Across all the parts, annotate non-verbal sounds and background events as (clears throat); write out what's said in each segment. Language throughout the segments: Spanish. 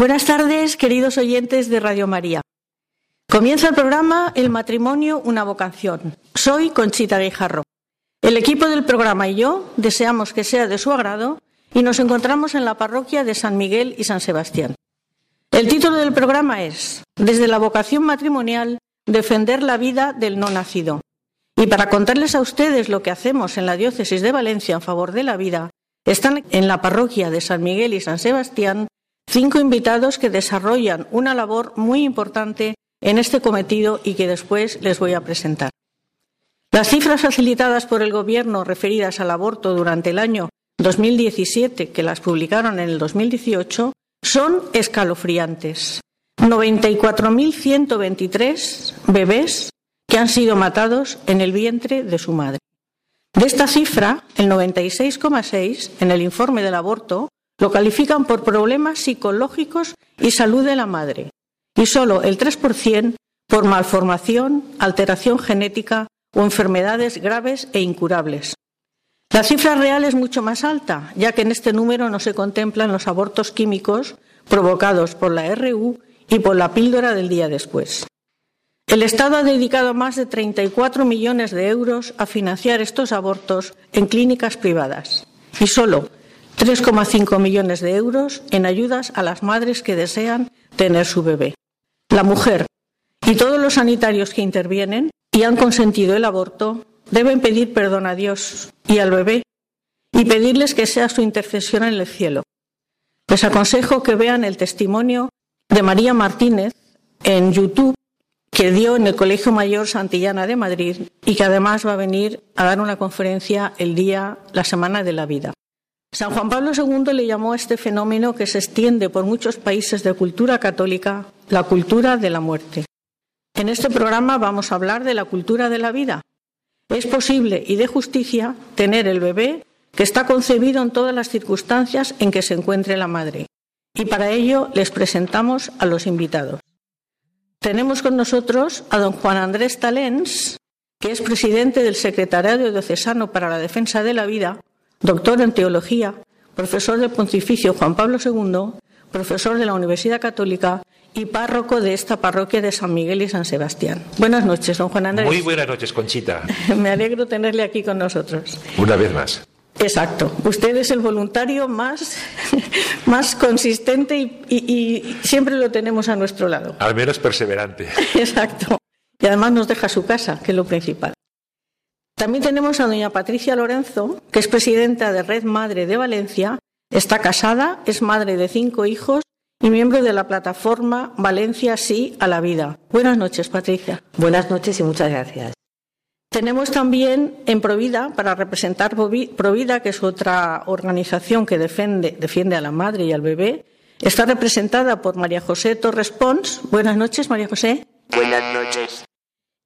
Buenas tardes, queridos oyentes de Radio María. Comienza el programa El matrimonio, una vocación. Soy Conchita Guijarro. El equipo del programa y yo deseamos que sea de su agrado y nos encontramos en la parroquia de San Miguel y San Sebastián. El título del programa es Desde la vocación matrimonial, defender la vida del no nacido. Y para contarles a ustedes lo que hacemos en la diócesis de Valencia en favor de la vida, están en la parroquia de San Miguel y San Sebastián Cinco invitados que desarrollan una labor muy importante en este cometido y que después les voy a presentar. Las cifras facilitadas por el Gobierno referidas al aborto durante el año 2017, que las publicaron en el 2018, son escalofriantes. 94.123 bebés que han sido matados en el vientre de su madre. De esta cifra, el 96,6 en el informe del aborto lo califican por problemas psicológicos y salud de la madre, y solo el 3% por malformación, alteración genética o enfermedades graves e incurables. La cifra real es mucho más alta, ya que en este número no se contemplan los abortos químicos provocados por la RU y por la píldora del día después. El Estado ha dedicado más de 34 millones de euros a financiar estos abortos en clínicas privadas y solo 3,5 millones de euros en ayudas a las madres que desean tener su bebé. La mujer y todos los sanitarios que intervienen y han consentido el aborto deben pedir perdón a Dios y al bebé y pedirles que sea su intercesión en el cielo. Les aconsejo que vean el testimonio de María Martínez en YouTube que dio en el Colegio Mayor Santillana de Madrid y que además va a venir a dar una conferencia el día, la Semana de la Vida. San Juan Pablo II le llamó a este fenómeno que se extiende por muchos países de cultura católica la cultura de la muerte. En este programa vamos a hablar de la cultura de la vida. Es posible y de justicia tener el bebé que está concebido en todas las circunstancias en que se encuentre la madre. Y para ello les presentamos a los invitados. Tenemos con nosotros a don Juan Andrés Talens, que es presidente del Secretariado Diocesano para la Defensa de la Vida doctor en teología, profesor del Pontificio Juan Pablo II, profesor de la Universidad Católica y párroco de esta parroquia de San Miguel y San Sebastián. Buenas noches, don Juan Andrés. Muy buenas noches, Conchita. (laughs) Me alegro tenerle aquí con nosotros. Una vez más. Exacto. Usted es el voluntario más, (laughs) más consistente y, y siempre lo tenemos a nuestro lado. Al menos perseverante. (laughs) Exacto. Y además nos deja su casa, que es lo principal. También tenemos a doña Patricia Lorenzo, que es presidenta de Red Madre de Valencia, está casada, es madre de cinco hijos y miembro de la plataforma Valencia Sí a la Vida. Buenas noches, Patricia. Buenas noches y muchas gracias. Tenemos también en Provida, para representar Provida, que es otra organización que defiende, defiende a la madre y al bebé, está representada por María José Torres Pons. Buenas noches, María José. Buenas noches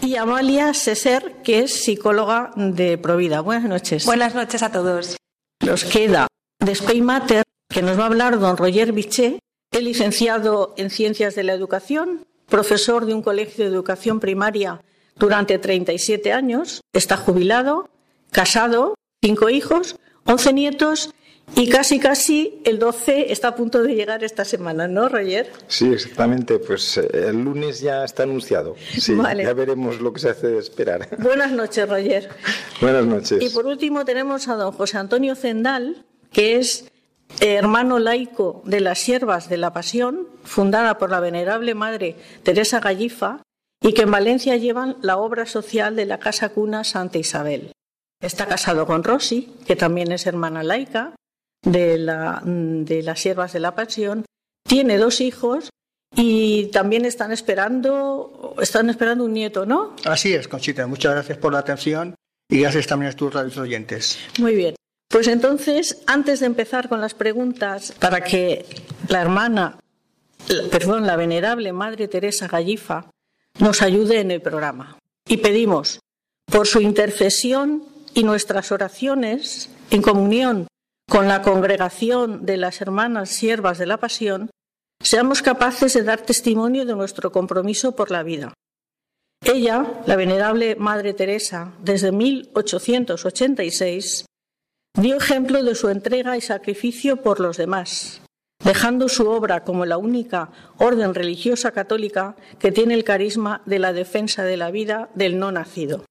y Amalia Seser, que es psicóloga de Provida. Buenas noches. Buenas noches a todos. Nos queda de Mater, que nos va a hablar don Roger Biché, es licenciado en Ciencias de la Educación, profesor de un colegio de educación primaria durante 37 años, está jubilado, casado, cinco hijos, once nietos Y casi, casi el 12 está a punto de llegar esta semana, ¿no, Roger? Sí, exactamente. Pues eh, el lunes ya está anunciado. Sí, ya veremos lo que se hace esperar. Buenas noches, Roger. (laughs) Buenas noches. Y por último tenemos a don José Antonio Zendal, que es hermano laico de las Siervas de la Pasión, fundada por la venerable madre Teresa Gallifa, y que en Valencia llevan la obra social de la Casa Cuna Santa Isabel. Está casado con Rosy, que también es hermana laica de, la, de las Siervas de la Pasión, tiene dos hijos y también están esperando, están esperando un nieto, ¿no? Así es, Conchita. Muchas gracias por la atención y gracias también a tus radios oyentes. Muy bien. Pues entonces, antes de empezar con las preguntas, para que la hermana, perdón, la venerable Madre Teresa Gallifa nos ayude en el programa. Y pedimos, por su intercesión y nuestras oraciones, en comunión con la congregación de las hermanas siervas de la Pasión, seamos capaces de dar testimonio de nuestro compromiso por la vida. Ella, la venerable Madre Teresa, desde 1886, Dio ejemplo de su entrega y sacrificio por los demás, dejando su obra como la única orden religiosa católica que tiene el carisma de la defensa de la vida del no nacido.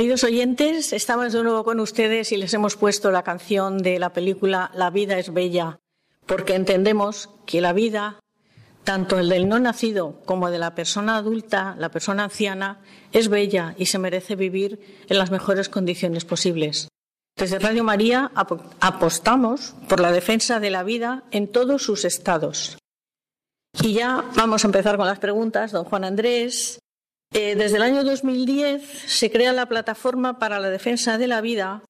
Queridos oyentes, estamos de nuevo con ustedes y les hemos puesto la canción de la película La vida es bella, porque entendemos que la vida, tanto el del no nacido como de la persona adulta, la persona anciana, es bella y se merece vivir en las mejores condiciones posibles. Desde Radio María apostamos por la defensa de la vida en todos sus estados. Y ya vamos a empezar con las preguntas. Don Juan Andrés, eh, desde el año 2010 se crea la Plataforma para la Defensa de la Vida.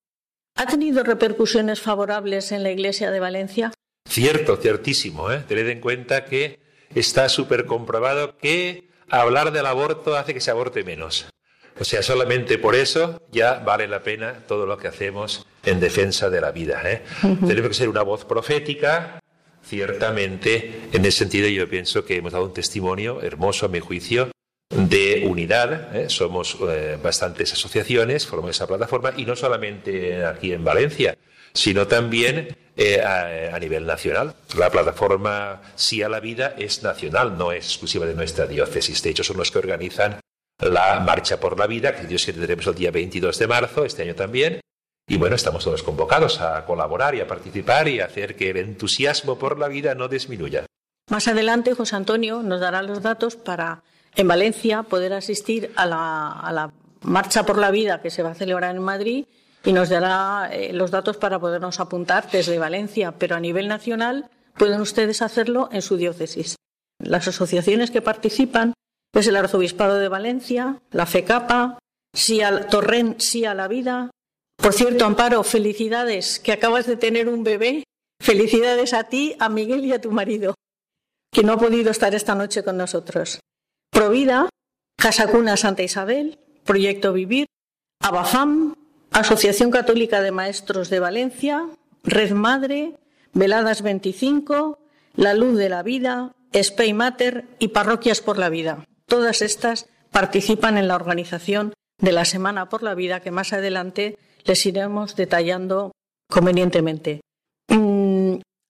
¿Ha tenido repercusiones favorables en la Iglesia de Valencia? Cierto, ciertísimo. ¿eh? Tened en cuenta que está súper comprobado que hablar del aborto hace que se aborte menos. O sea, solamente por eso ya vale la pena todo lo que hacemos en defensa de la vida. ¿eh? Tenemos que ser una voz profética, ciertamente. En ese sentido, yo pienso que hemos dado un testimonio hermoso, a mi juicio, de unidad. ¿eh? Somos eh, bastantes asociaciones, formamos esa plataforma y no solamente aquí en Valencia, sino también eh, a, nivel nacional. La plataforma Sí a la Vida es nacional, no es exclusiva de nuestra diócesis. De hecho, son los que organizan la Marcha por la Vida, que Dios que tendremos el día 22 de marzo, este año también. Y bueno, estamos todos convocados a colaborar y a participar y a hacer que el entusiasmo por la vida no disminuya. Más adelante, José Antonio nos dará los datos para en Valencia poder asistir a la, Marcha por la Vida que se va a celebrar en Madrid y nos dará eh, los datos para podernos apuntar desde Valencia, pero a nivel nacional pueden ustedes hacerlo en su diócesis. Las asociaciones que participan es el Arzobispado de Valencia, la FECAPA, sí al Torrent, sí a la vida. Por cierto, Amparo, felicidades, que acabas de tener un bebé. Felicidades a ti, a Miguel y a tu marido, que no ha podido estar esta noche con nosotros. Provida, Casa Cuna Santa Isabel, Proyecto Vivir, Abafam, Asociación Católica de Maestros de Valencia, Red Madre, Veladas 25, La Luz de la Vida, Spay Mater y Parroquias por la Vida. Todas estas participan en la organización de la Semana por la Vida que más adelante les iremos detallando convenientemente.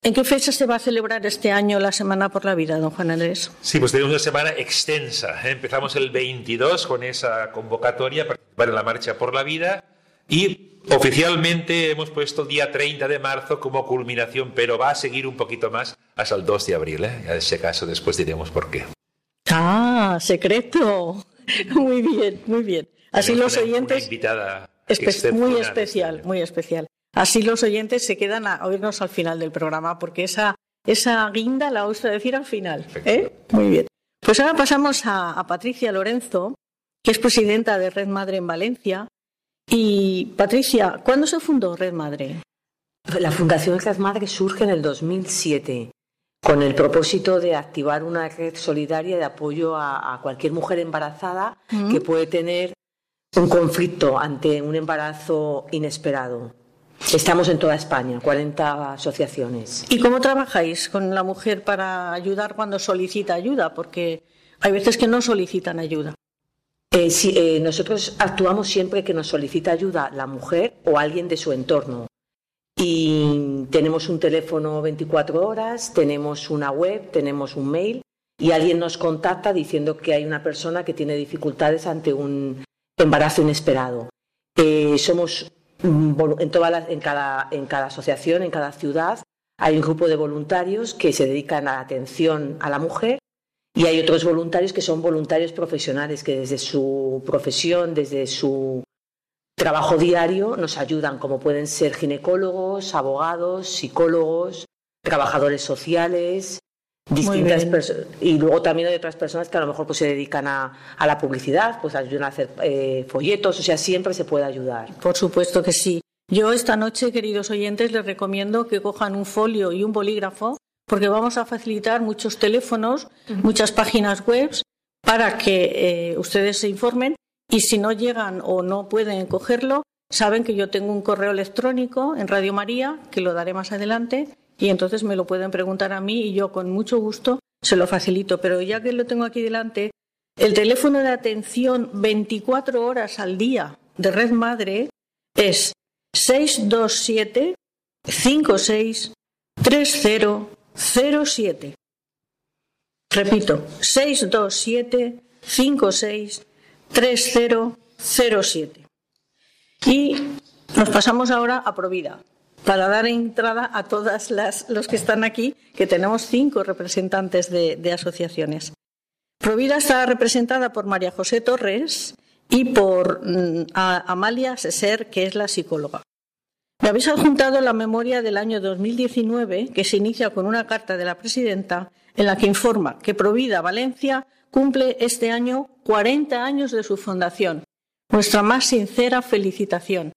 ¿En qué fecha se va a celebrar este año la Semana por la Vida, don Juan Andrés? Sí, pues tenemos una semana extensa. ¿eh? Empezamos el 22 con esa convocatoria para participar en la Marcha por la Vida y oficialmente hemos puesto el día 30 de marzo como culminación, pero va a seguir un poquito más hasta el 2 de abril. ¿eh? En ese caso después diremos por qué. Ah, secreto. Muy bien, muy bien. Así los oyentes... invitada muy especial, muy especial. Así los oyentes se quedan a oírnos al final del programa, porque esa, esa guinda la vamos a decir al final. ¿eh? Muy bien. Pues ahora pasamos a, Patricia Lorenzo, que es presidenta de Red Madre en Valencia. Y Patricia, ¿cuándo se fundó Red Madre? La Fundación Red Madre surge en el 2007 con el propósito de activar una red solidaria de apoyo a, cualquier mujer embarazada que puede tener un conflicto ante un embarazo inesperado. Estamos en toda España, 40 asociaciones. ¿Y cómo trabajáis con la mujer para ayudar cuando solicita ayuda? Porque hay veces que no solicitan ayuda. Eh, eh, nosotros actuamos siempre que nos solicita ayuda la mujer o alguien de su entorno. Y tenemos un teléfono 24 horas, tenemos una web, tenemos un mail y alguien nos contacta diciendo que hay una persona que tiene dificultades ante un embarazo inesperado. Eh, somos en, todas en, cada, en cada asociación, en cada ciudad, hay un grupo de voluntarios que se dedican a la atención a la mujer y hay otros voluntarios que son voluntarios profesionales que desde su profesión, desde su trabajo diario nos ayudan, como pueden ser ginecólogos, abogados, psicólogos, trabajadores sociales, distintas y luego también hay otras personas que a lo mejor pues se dedican a, la publicidad, pues ayudan a hacer eh, folletos, o sea, siempre se puede ayudar. Por supuesto que sí. Yo esta noche, queridos oyentes, les recomiendo que cojan un folio y un bolígrafo porque vamos a facilitar muchos teléfonos, muchas páginas web para que eh, ustedes se informen y si no llegan o no pueden cogerlo, saben que yo tengo un correo electrónico en Radio María, que lo daré más adelante, y entonces me lo pueden preguntar a mí y yo con mucho gusto se lo facilito. Pero ya que lo tengo aquí delante, el teléfono de atención 24 horas al día de Red Madre es 627 56 3007. Repito, 627 56 3007. Y nos pasamos ahora a Provida, para dar entrada a todas las los que están aquí, que tenemos cinco representantes de, asociaciones. Provida está representada por María José Torres y por mm, Amalia Seser, que es la psicóloga. Me habéis adjuntado la memoria del año 2019, que se inicia con una carta de la presidenta en la que informa que Provida Valencia cumple este año 40 años de su fundación. Nuestra más sincera felicitación.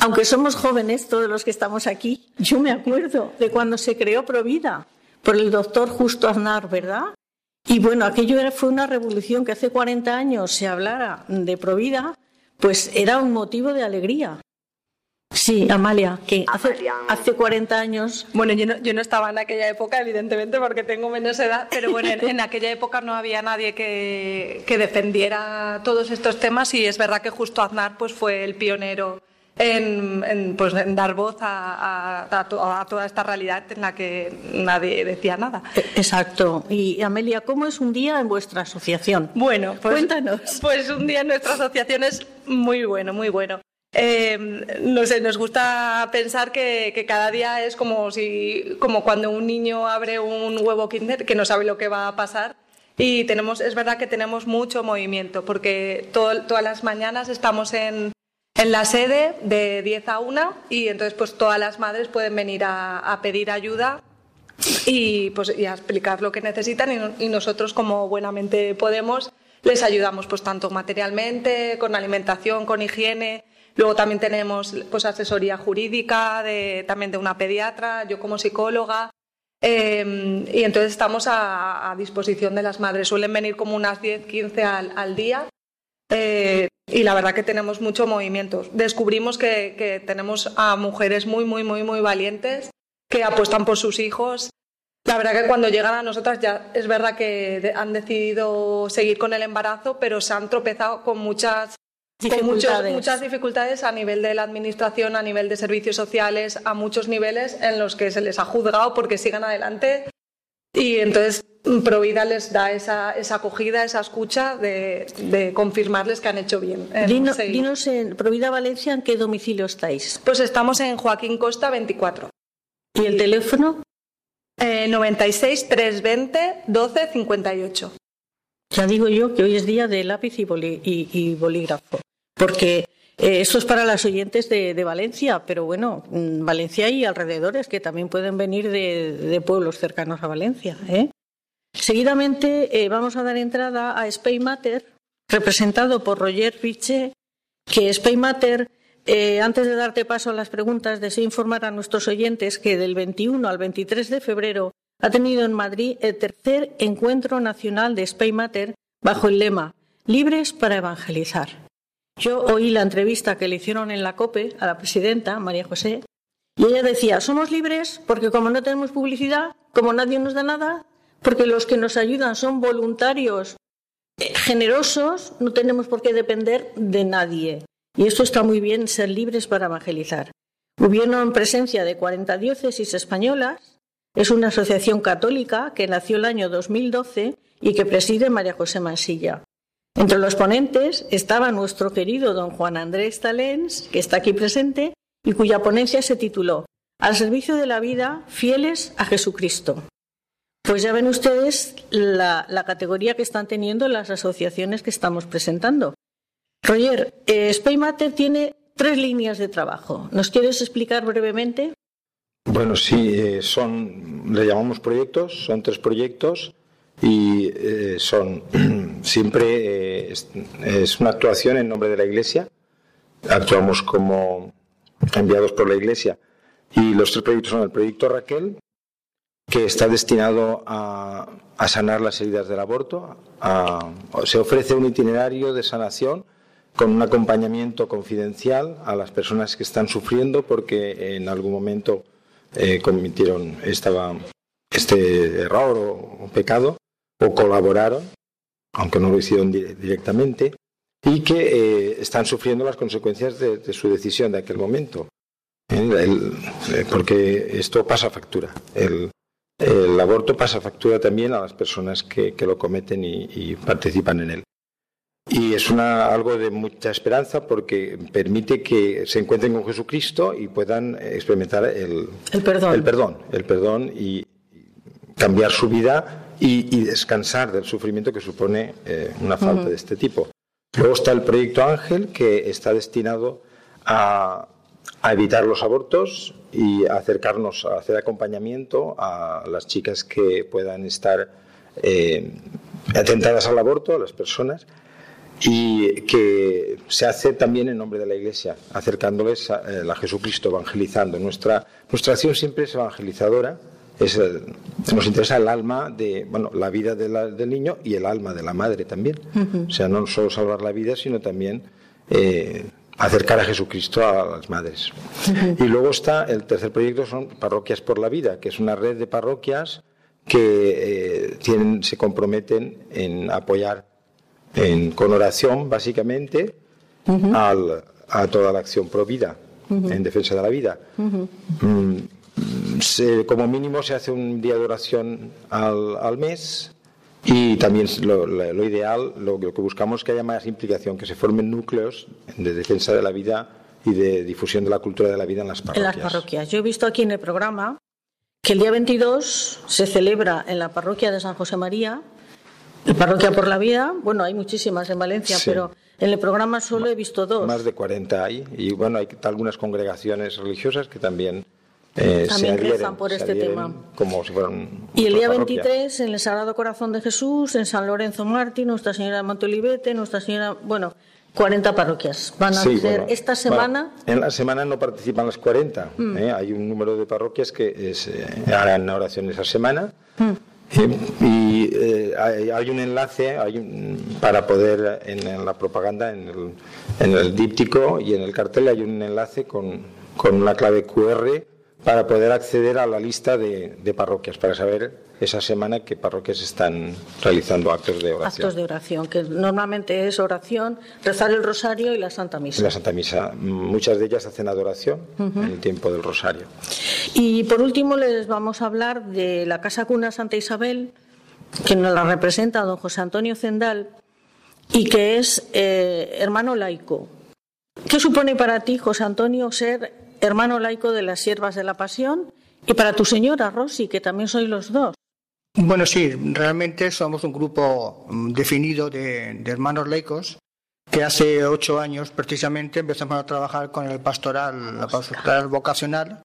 Aunque somos jóvenes, todos los que estamos aquí, yo me acuerdo de cuando se creó Provida por el doctor Justo Aznar, ¿verdad? Y bueno, aquello fue una revolución que hace 40 años se hablara de Provida, pues era un motivo de alegría. Sí, Amalia, que hace, hace 40 años. Bueno, yo no, yo no, estaba en aquella época, evidentemente, porque tengo menos edad, pero bueno, en, aquella época no había nadie que, que, defendiera todos estos temas y es verdad que justo Aznar pues, fue el pionero en, pues, en dar voz a, a, toda esta realidad en la que nadie decía nada. Exacto. Y Amelia, ¿cómo es un día en vuestra asociación? Bueno, pues, cuéntanos. Pues un día en nuestra asociación es muy bueno, muy bueno. Eh, no sé, nos gusta pensar que, cada día es como, si, como cuando un niño abre un huevo Kinder que no sabe lo que va a pasar. Y tenemos, es verdad que tenemos mucho movimiento porque todas las mañanas estamos en, en, la sede de 10 a 1 y entonces pues todas las madres pueden venir a, pedir ayuda y, pues, y a explicar lo que necesitan y, y nosotros como buenamente podemos les ayudamos pues tanto materialmente, con alimentación, con higiene, Luego también tenemos pues, asesoría jurídica de, también de una pediatra, yo como psicóloga. Em, y entonces estamos a, disposición de las madres. Suelen venir como unas 10, 15 al, día. Eh, y la verdad que tenemos mucho movimiento. Descubrimos que, que, tenemos a mujeres muy, muy, muy, muy valientes que apuestan por sus hijos. La verdad que cuando llegan a nosotras ya es verdad que han decidido seguir con el embarazo, pero se han tropezado con muchas dificultades. muchas dificultades a nivel de la administración, a nivel de servicios sociales, a muchos niveles en los que se les ha juzgado porque sigan adelante. Y entonces Provida les da esa, esa acogida, esa escucha de, confirmarles que han hecho bien. dinos en Provida Valencia en qué domicilio estáis. Pues estamos en Joaquín Costa 24. ¿Y el teléfono? 96 320 12 58. Ya digo yo que hoy es día de lápiz y, bolígrafo, porque eh, esto es para las oyentes de, Valencia, pero bueno, mm, Valencia y alrededores que también pueden venir de, pueblos cercanos a Valencia. ¿eh? Seguidamente eh, vamos a dar entrada a Spaymatter, representado por Roger Piche, que Spaymatter eh, antes de darte paso a las preguntas, deseo informar a nuestros oyentes que del 21 al 23 de febrero ha tenido en Madrid el tercer encuentro nacional de Spaymatter bajo el lema Libres para evangelizar. Yo oí la entrevista que le hicieron en la COPE a la presidenta, María José, y ella decía, somos libres porque como no tenemos publicidad, como nadie nos da nada, porque los que nos ayudan son voluntarios eh, generosos, no tenemos por qué depender de nadie. Y esto está muy bien, ser libres para evangelizar. Gobierno en presencia de 40 diócesis españolas. Es una asociación católica que nació el año 2012 y que preside María José Mansilla. Entre los ponentes estaba nuestro querido don Juan Andrés Talens, que está aquí presente, y cuya ponencia se tituló Al servicio de la vida, fieles a Jesucristo. Pues ya ven ustedes la, categoría que están teniendo las asociaciones que estamos presentando. Roger, eh, tiene tres líneas de trabajo. ¿Nos quieres explicar brevemente? Bueno, sí, eh, son, le llamamos proyectos, son tres proyectos y eh, son (clears throat) siempre es, una actuación en nombre de la Iglesia. Actuamos como enviados por la Iglesia y los tres proyectos son el proyecto Raquel, que está destinado a, sanar las heridas del aborto. se ofrece un itinerario de sanación con un acompañamiento confidencial a las personas que están sufriendo porque en algún momento eh, cometieron este error o, pecado o colaboraron, aunque no lo hicieron directamente, y que eh, están sufriendo las consecuencias de, su decisión de aquel momento. Eh, porque esto pasa factura. El, aborto pasa factura también a las personas que, lo cometen y participan en él. Y es una, algo de mucha esperanza porque permite que se encuentren con Jesucristo y puedan experimentar el, perdón. el perdón, el perdón y cambiar su vida y, descansar del sufrimiento que supone eh, una falta de este tipo. Luego está el proyecto Ángel, que está destinado a, evitar los abortos y acercarnos a hacer acompañamiento a las chicas que puedan estar eh, atentadas al aborto, a las personas y que se hace también en nombre de la Iglesia, acercándoles a, eh, Jesucristo, evangelizando. Nuestra, nuestra acción siempre es evangelizadora, es nos interesa el alma de, bueno, la vida del niño y el alma de la madre también. O sea, no solo salvar la vida, sino también eh, acercar a Jesucristo a las madres. Y luego está el tercer proyecto, son Parroquias por la Vida, que es una red de parroquias que eh, tienen, se comprometen en apoyar con oración, básicamente, a toda la acción pro vida, en defensa de la vida. Mm, como mínimo se hace un día de oración al, mes y también lo, ideal, lo, que buscamos es que haya más implicación, que se formen núcleos de defensa de la vida y de difusión de la cultura de la vida en las parroquias. En las parroquias. Yo he visto aquí en el programa que el día 22 se celebra en la parroquia de San José María el Parroquia por la Vida, bueno, hay muchísimas en Valencia, pero en el programa solo he visto dos. Más de 40 hay, y bueno, hay algunas congregaciones religiosas que también eh, también se por este tema. Como si fueran y el día 23, en el Sagrado Corazón de Jesús, en San Lorenzo Martín, Nuestra Señora de Montolivete, Nuestra Señora. Bueno, 40 parroquias van a hacer esta semana. en la semana no participan las 40. Mm. ¿eh? Hay un número de parroquias que eh, harán oración esa semana. Mm. Y eh, hay, un enlace para poder, en, la propaganda, en el, en el, díptico y en el cartel hay un enlace con, con una clave QR para poder acceder a la lista de, de parroquias, para saber esa semana qué parroquias están realizando actos de oración. Actos de oración, que normalmente es oración, rezar el rosario y la Santa Misa. La Santa Misa. Muchas de ellas hacen adoración en el tiempo del rosario. Y por último les vamos a hablar de la Casa Cuna Santa Isabel, que nos la representa don José Antonio Zendal y que es eh, hermano laico. ¿Qué supone para ti, José Antonio, ser hermano laico de las Siervas de la Pasión y para tu señora Rosy, que también sois los dos? Bueno, sí, realmente somos un grupo mm, definido de, hermanos laicos que hace ocho años precisamente empezamos a trabajar con el pastoral, la pastoral vocacional,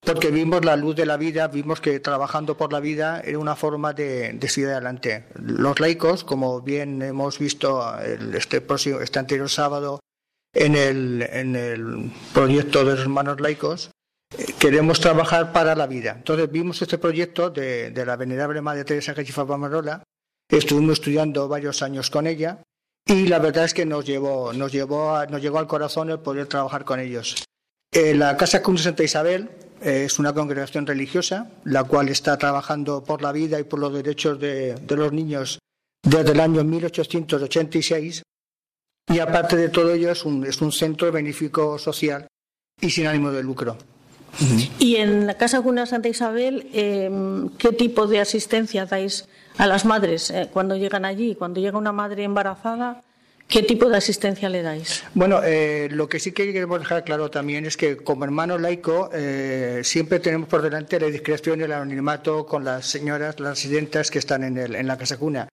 porque vimos la luz de la vida, vimos que trabajando por la vida era una forma de, de seguir adelante. Los laicos, como bien hemos visto este, próximo, este anterior sábado en el, proyecto de los hermanos laicos, queremos trabajar para la vida. Entonces vimos este proyecto de, la venerable Madre Teresa Cachifa Pamarola, estuvimos estudiando varios años con ella y la verdad es que nos llevó, nos llevó, nos llegó al corazón el poder trabajar con ellos. Eh, la Casa Cruz de Santa Isabel eh, es una congregación religiosa, la cual está trabajando por la vida y por los derechos de, los niños desde el año 1886 y aparte de todo ello es un, es un centro benéfico social y sin ánimo de lucro. Y en la Casa Cuna Santa Isabel, em, ¿qué tipo de asistencia dais a las madres eh, cuando llegan allí? Cuando llega una madre embarazada, ¿qué tipo de asistencia le dais? Bueno, eh, lo que sí que queremos dejar claro también es que como hermano laico eh, siempre tenemos por delante la discreción y el anonimato con las señoras, las residentas que están en, el, en la Casa Cuna.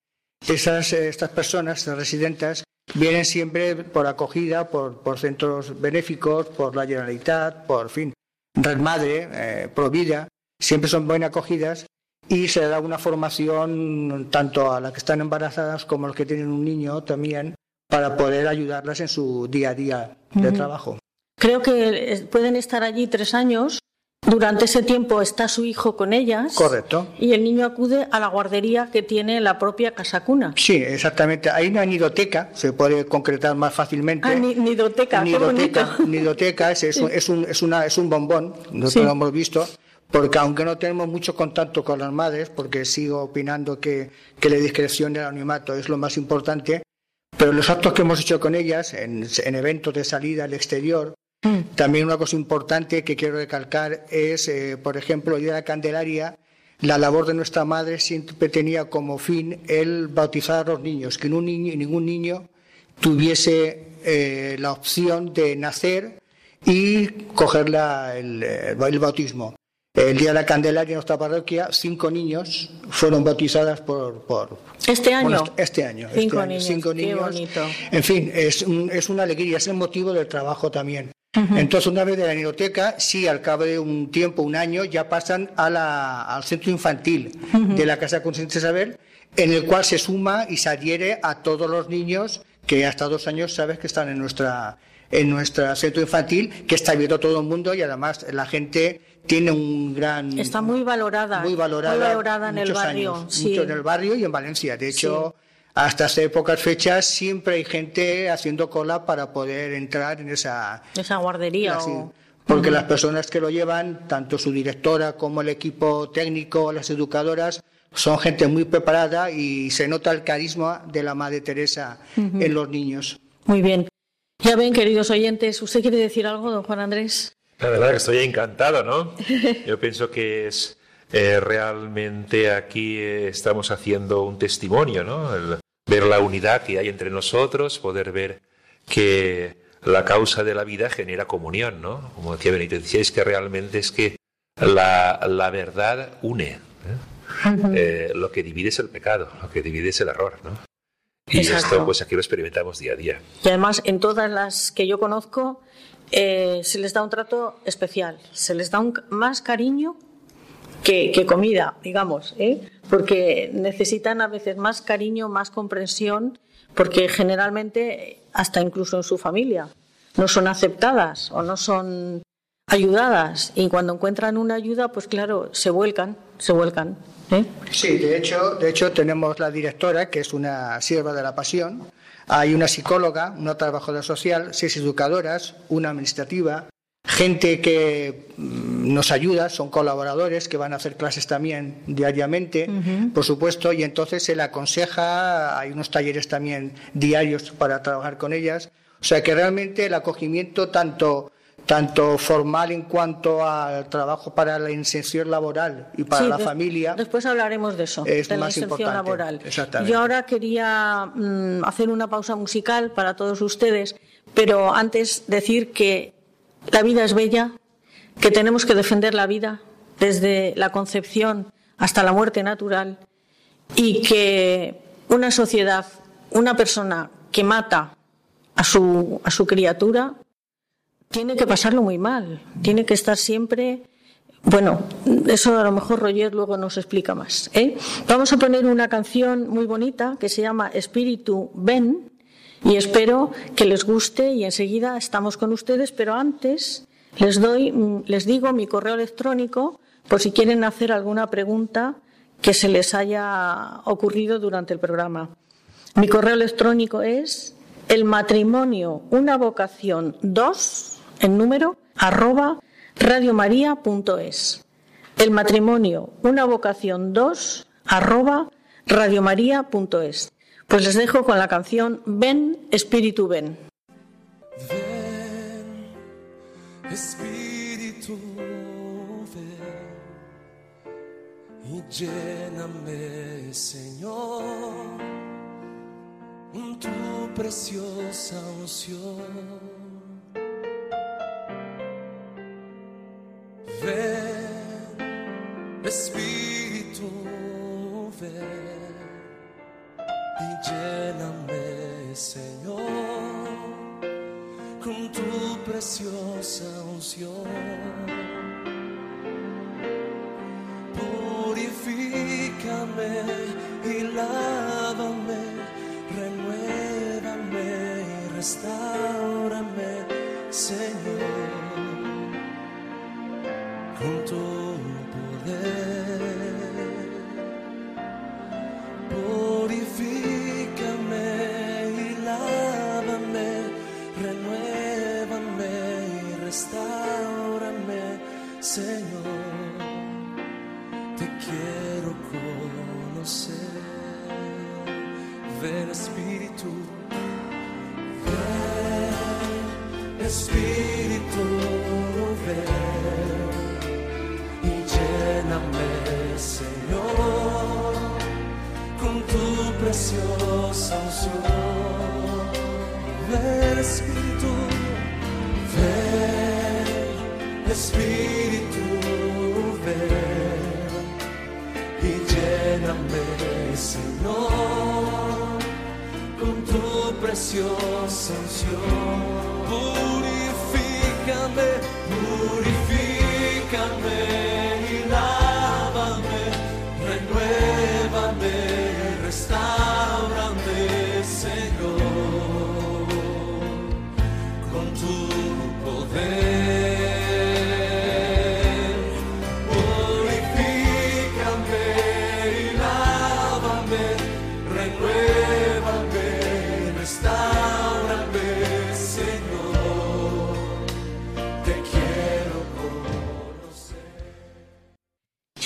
Esas, estas personas, estas residentas, vienen siempre por acogida, por, por centros benéficos, por la Generalitat, por fin, Red Madre, eh, Provida, siempre son bien acogidas y se da una formación tanto a las que están embarazadas como a los que tienen un niño también para poder ayudarlas en su día a día de trabajo. Creo que pueden estar allí tres años. Durante ese tiempo está su hijo con ellas. Correcto. Y el niño acude a la guardería que tiene la propia casa cuna. Sí, exactamente. Hay una nidoteca, se puede concretar más fácilmente. Ah, nidoteca, nidoteca, (laughs) nidoteca es, es, un, es, una, es un bombón, nosotros lo hemos visto porque aunque no tenemos mucho contacto con las madres, porque sigo opinando que, que la discreción y el anonimato es lo más importante, pero los actos que hemos hecho con ellas, en, en eventos de salida al exterior, Mm. También una cosa importante que quiero recalcar es, eh, por ejemplo, el día de la Candelaria, la labor de nuestra madre siempre tenía como fin el bautizar a los niños, que ningún niño tuviese eh, la opción de nacer y coger el, el, bautismo. El día de la Candelaria en nuestra parroquia, cinco niños fueron bautizadas por... por ¿Este año? este año. Cinco este niños. cinco niños. bonito. En fin, es, es una alegría, es el motivo del trabajo también. Entonces, una vez de la biblioteca, sí, al cabo de un tiempo, un año, ya pasan al centro infantil de la Casa Consciente Isabel, en el cual se suma y se adhiere a todos los niños que hasta dos años sabes que están en nuestra en nuestro centro infantil, que está abierto a todo el mundo y además la gente tiene un gran... Está muy valorada. Muy valorada. Muy valorada en el barrio. sí. Mucho en el barrio y en Valencia. De hecho, hasta hace pocas fechas siempre hay gente haciendo cola para poder entrar en esa, esa guardería. Porque las personas que lo llevan, tanto su directora como el equipo técnico, las educadoras, son gente muy preparada y se nota el carisma de la Madre Teresa en los niños. Muy bien. Ya ven, queridos oyentes, ¿usted quiere decir algo, don Juan Andrés? La verdad que estoy encantado, ¿no? (laughs) Yo pienso que es eh, realmente aquí eh, estamos haciendo un testimonio, ¿no? Ver la unidad que hay entre nosotros, poder ver que la causa de la vida genera comunión, ¿no? Como decía Benito es que realmente es que la, la verdad une. ¿eh? Eh, lo que divide es el pecado, lo que divide es el error, ¿no? Y esto, pues aquí lo experimentamos día a día. Y además, en todas las que yo conozco, eh, se les da un trato especial, se les da un, más cariño que, comida, digamos, ¿eh? porque necesitan a veces más cariño, más comprensión, porque generalmente, hasta incluso en su familia, no son aceptadas o no son ayudadas y cuando encuentran una ayuda, pues claro, se vuelcan, se vuelcan. ¿eh? Sí, de hecho, de hecho tenemos la directora, que es una sierva de la pasión, hay una psicóloga, una trabajadora social, seis educadoras, una administrativa, gente que mm, nos ayuda, son colaboradores que van a hacer clases también diariamente, por supuesto, y entonces se le aconseja, hay unos talleres también diarios para trabajar con ellas. O sea que realmente el acogimiento tanto tanto formal en cuanto al trabajo para la inserción laboral y para la familia. Después hablaremos de eso, de la inserción laboral. Yo ahora quería mm, hacer una pausa musical para todos ustedes, pero antes decir que la vida es bella, que tenemos que defender la vida desde la concepción hasta la muerte natural y que una sociedad, una persona que mata a su, a su criatura, tiene que pasarlo muy mal, tiene que estar siempre. Bueno, eso a lo mejor Roger luego nos explica más. ¿eh? Vamos a poner una canción muy bonita que se llama Espíritu Ven y espero que les guste y enseguida estamos con ustedes, pero antes les doy, les digo mi correo electrónico por si quieren hacer alguna pregunta que se les haya ocurrido durante el programa. Mi correo electrónico es el matrimonio, una vocación 2 en número, arroba radiomaria.es. El matrimonio, una vocación 2, arroba radiomaria.es. Pues les dejo con la canción Ven, Espíritu, ven. Ven, Espíritu, ven y lléname, Señor, tu preciosa unción Ven, Espíritu, ven y lléname, Señor, con tu preciosa unción. Purifícame y lávame, renuévame y restaurame, Señor con tu poder.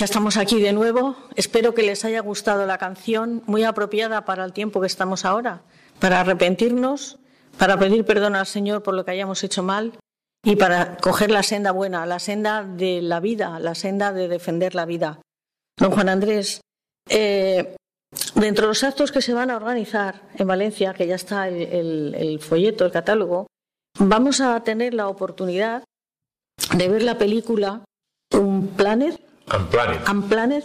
Ya estamos aquí de nuevo. Espero que les haya gustado la canción, muy apropiada para el tiempo que estamos ahora, para arrepentirnos, para pedir perdón al Señor por lo que hayamos hecho mal y para coger la senda buena, la senda de la vida, la senda de defender la vida. Don Juan Andrés, eh, dentro de los actos que se van a organizar en Valencia, que ya está el, folleto, el catálogo, vamos a tener la oportunidad de ver la película Un Planet Unplanet.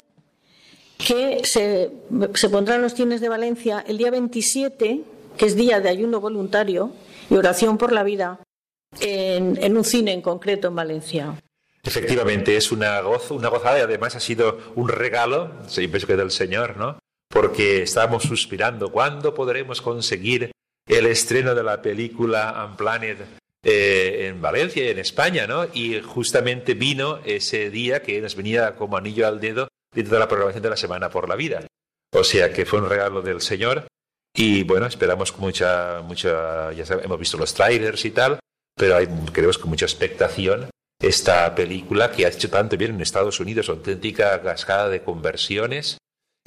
que se, se pondrá en los cines de Valencia el día 27, que es día de ayuno voluntario y oración por la vida, en, un cine en concreto en Valencia. Efectivamente, es una, gozo, una gozada y además ha sido un regalo, siempre que del Señor, ¿no? Porque estábamos suspirando, ¿cuándo podremos conseguir el estreno de la película Unplanet eh, en Valencia, y en España, ¿no? Y justamente vino ese día que nos venía como anillo al dedo dentro de la programación de la Semana por la Vida. O sea que fue un regalo del Señor y bueno, esperamos con mucha, mucha, ya hemos visto los trailers y tal, pero hay, creemos con mucha expectación esta película que ha hecho tanto bien en Estados Unidos, auténtica cascada de conversiones.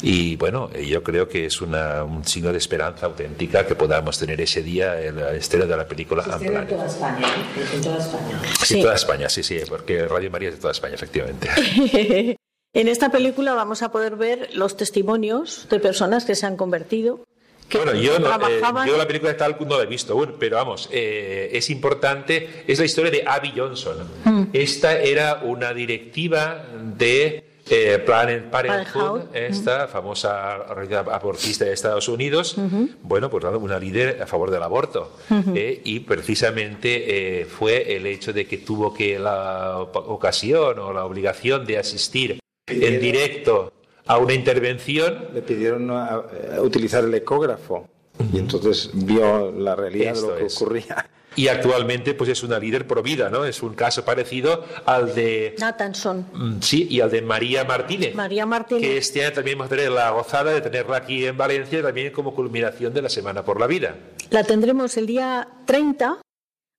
Y bueno, yo creo que es una, un signo de esperanza auténtica que podamos tener ese día en la estrella de la película Se en toda España, ¿eh? en toda España. Sí, Sí. toda España, sí, sí, porque Radio María es de toda España, efectivamente. (laughs) En esta película vamos a poder ver los testimonios de personas que se han convertido, Bueno, yo, no, eh, yo la película de tal no la he visto aún, pero vamos, eh, es importante, es la historia de Abby Johnson. Mm. Esta era una directiva de eh, Planned Parenthood, esta famosa organización abortista de Estados Unidos, bueno, pues una líder a favor del aborto. eh, y precisamente eh, fue el hecho de que tuvo que la ocasión o la obligación de asistir en directo a una intervención Le pidieron a- a utilizar el ecógrafo y entonces vio la realidad Esto de lo que es. ocurría. Y actualmente pues es una líder pro vida, ¿no? Es un caso parecido al de Nathanson, mm, sí, y al de María Martínez. María Martínez. Que este año también vamos a tener la gozada de tenerla aquí en Valencia también como culminación de la Semana por la Vida. La tendremos el día 30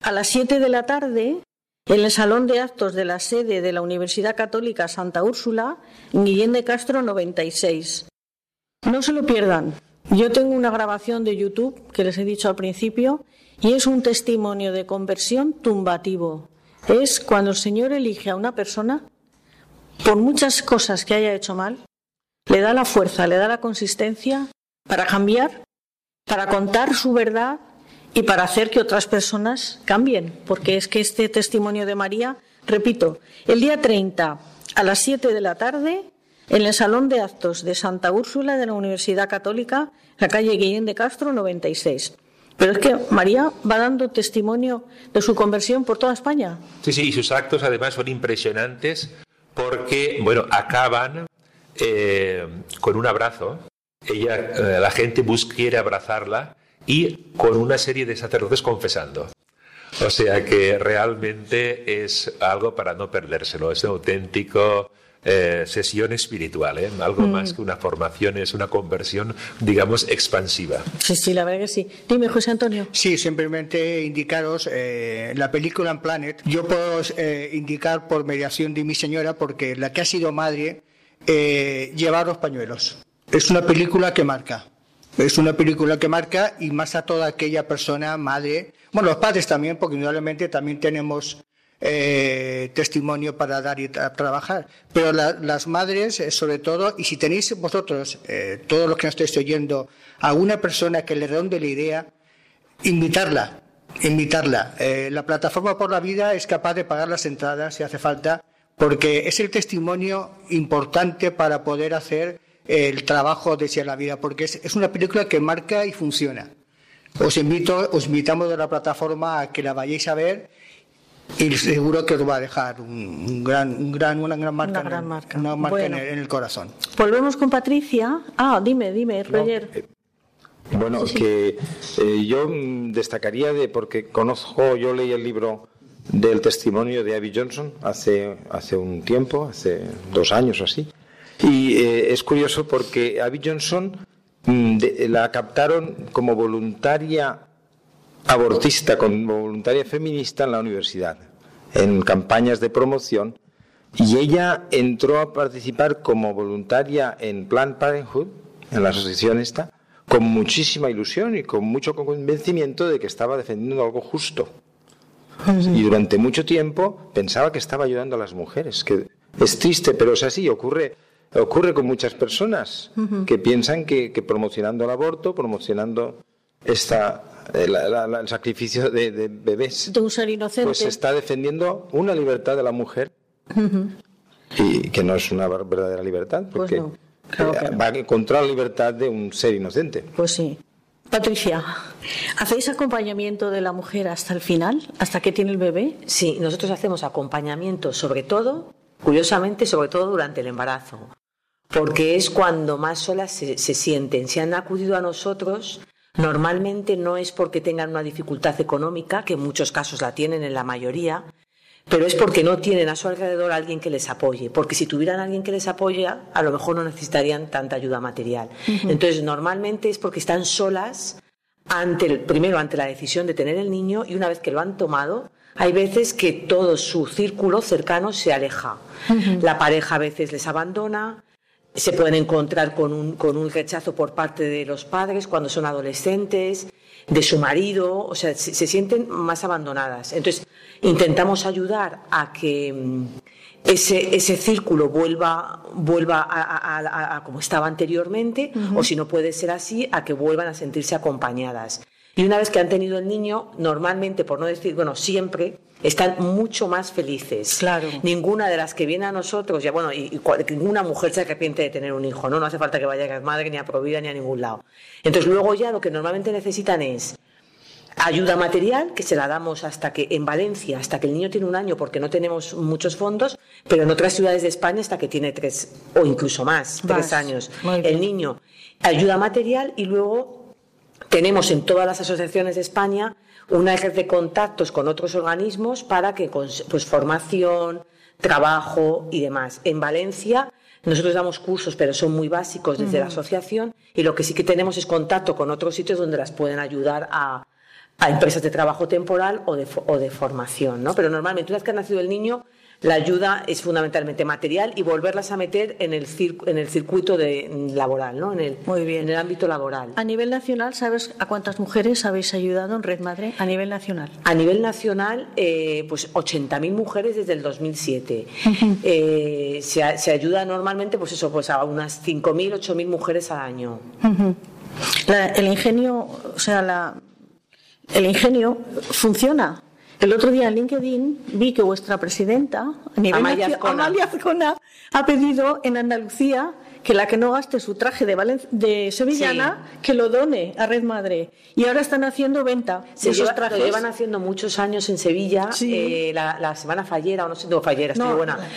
a las 7 de la tarde en el Salón de Actos de la sede de la Universidad Católica Santa Úrsula, Guillén de Castro 96. No se lo pierdan. Yo tengo una grabación de YouTube que les he dicho al principio y es un testimonio de conversión tumbativo. Es cuando el Señor elige a una persona, por muchas cosas que haya hecho mal, le da la fuerza, le da la consistencia para cambiar para contar su verdad y para hacer que otras personas cambien. Porque es que este testimonio de María, repito, el día 30 a las 7 de la tarde, en el Salón de Actos de Santa Úrsula de la Universidad Católica, la calle Guillén de Castro 96. Pero es que María va dando testimonio de su conversión por toda España. Sí, sí, y sus actos además son impresionantes porque, bueno, acaban eh, con un abrazo. Ella, eh, la gente busca, quiere abrazarla y con una serie de sacerdotes confesando. O sea que realmente es algo para no perdérselo, es un auténtico eh, sesión espiritual, ¿eh? algo más que una formación, es una conversión, digamos, expansiva. Sí, sí, la verdad que sí. Dime, José Antonio. Sí, simplemente indicaros eh, la película en Planet. Yo puedo eh, indicar por mediación de mi señora, porque la que ha sido madre, eh, llevar los pañuelos. Es una película que marca. Es una película que marca y más a toda aquella persona, madre, bueno, los padres también, porque indudablemente también tenemos eh, testimonio para dar y tra- trabajar. Pero la- las madres, eh, sobre todo, y si tenéis vosotros, eh, todos los que nos estéis oyendo, alguna persona que le redonde la idea, invitarla, invitarla. Eh, la plataforma por la vida es capaz de pagar las entradas si hace falta, porque es el testimonio importante para poder hacer el trabajo de a la vida, porque es, es una película que marca y funciona. Os invito, os invitamos de la plataforma a que la vayáis a ver y seguro que os va a dejar un, un gran, un gran, una gran marca, Una en el- gran marca. una marca en el- en el corazón. Volvemos con Patricia. Ah, dime, dime, Roger. Bueno, que eh, yo destacaría de, porque conozco, yo leí el libro del testimonio de Abby Johnson hace, hace un tiempo, hace dos años o así. Y eh, es curioso porque Abby Johnson mm, de- la captaron como voluntaria abortista, como voluntaria feminista en la universidad, en campañas de promoción. Y ella entró a participar como voluntaria en Planned Parenthood, en la asociación esta, con muchísima ilusión y con mucho convencimiento de que estaba defendiendo algo justo. Y durante mucho tiempo pensaba que estaba ayudando a las mujeres, que es triste, pero es así, ocurre, ocurre con muchas personas que piensan que, que promocionando el aborto, promocionando esta, la- la- la- el sacrificio de, de bebés, De un ser inocente. pues está defendiendo una libertad de la mujer y que no es una ver- verdadera libertad, Pues porque no, claro que eh, no. va contra la libertad de un ser inocente. Pues sí. Patricia, ¿hacéis acompañamiento de la mujer hasta el final, hasta que tiene el bebé? Sí, nosotros hacemos acompañamiento, sobre todo, curiosamente, sobre todo durante el embarazo, porque es cuando más solas se, se sienten. Si han acudido a nosotros, normalmente no es porque tengan una dificultad económica, que en muchos casos la tienen en la mayoría, pero es porque no tienen a su alrededor alguien que les apoye, porque si tuvieran alguien que les apoya, a lo mejor no necesitarían tanta ayuda material. Entonces, normalmente es porque están solas ante el, primero ante la decisión de tener el niño y una vez que lo han tomado, hay veces que todo su círculo cercano se aleja. La pareja a veces les abandona, se pueden encontrar con un, con un rechazo por parte de los padres cuando son adolescentes, de su marido, o sea, se, sienten más abandonadas. Entonces, intentamos ayudar a que mm, ese, ese círculo vuelva, vuelva a, como estaba anteriormente, o si no puede ser así, a que vuelvan a sentirse acompañadas. Y una vez que han tenido el niño, normalmente, por no decir, bueno, siempre, están mucho más felices. Claro. Ninguna de las que viene a nosotros, ya bueno, y, ninguna mujer se arrepiente de tener un hijo, ¿no? No hace falta que vaya a madre, ni a Provida, ni a ningún lado. Entonces, luego ya lo que normalmente necesitan es ayuda material, que se la damos hasta que en Valencia, hasta que el niño tiene un año, porque no tenemos muchos fondos, pero en otras ciudades de España hasta que tiene tres o incluso más, tres años. El niño, ayuda material y luego tenemos en todas las asociaciones de España una red de contactos con otros organismos para que, pues, formación, trabajo y demás. En Valencia nosotros damos cursos, pero son muy básicos desde la asociación y lo que sí que tenemos es contacto con otros sitios donde las pueden ayudar a, empresas de trabajo temporal o de, o de formación, ¿no? Pero normalmente una vez que ha nacido el niño, la ayuda es fundamentalmente material y volverlas a meter en el, en el circuito de, laboral, ¿no? En el, Muy bien. en el ámbito laboral. A nivel nacional, ¿sabes a cuántas mujeres habéis ayudado en Red Madre? A nivel nacional. A nivel nacional, eh, pues 80.000 mujeres desde el 2007. Eh, se, ayuda normalmente, pues eso, pues a unas 5.000, 8.000 mujeres al año. el ingenio, o sea, la, el ingenio funciona. El otro día en LinkedIn vi que vuestra presidenta, Amalia, Azcona. ha pedido en Andalucía que la que no gaste su traje de, de sevillana, que lo done a Red Madre. Y ahora están haciendo venta Se esos trajes. Lo llevan haciendo muchos años en Sevilla. Eh, la, semana fallera, o no sé, no, fallera, estoy buena. (laughs)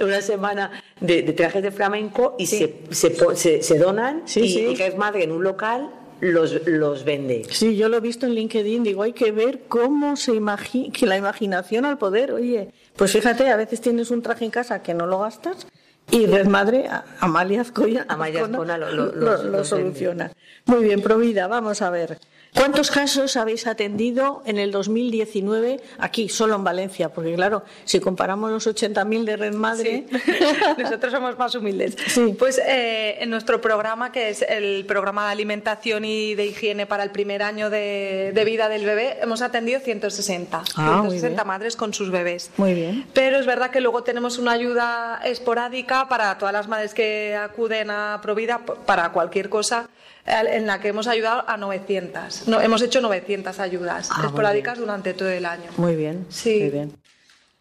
una semana de, trajes de flamenco y se, se, donan y Red Madre en un local los, los vende. Sí, yo lo he visto en LinkedIn, digo, hay que ver cómo se imagina, que la imaginación al poder, oye, pues fíjate, a veces tienes un traje en casa que no lo gastas y Red Madre, Amalia Azcoya, Amalia Azcona lo, soluciona. Muy bien, Provida, vamos a ver. ¿Cuántos casos habéis atendido en el 2019 aquí, solo en Valencia? Porque claro, si comparamos los 80.000 de Red Madre... (laughs) Nosotros somos más humildes. Sí. Pues eh, en nuestro programa, que es el programa de alimentación y de higiene para el primer año de, vida del bebé, hemos atendido 160. 160 ah, madres con sus bebés. Muy bien. Pero es verdad que luego tenemos una ayuda esporádica para todas las madres que acuden a Provida para cualquier cosa en la que hemos ayudado a 900. No, hemos hecho 900 ayudas ah, esporádicas durante todo el año. Muy bien. Sí. Muy bien.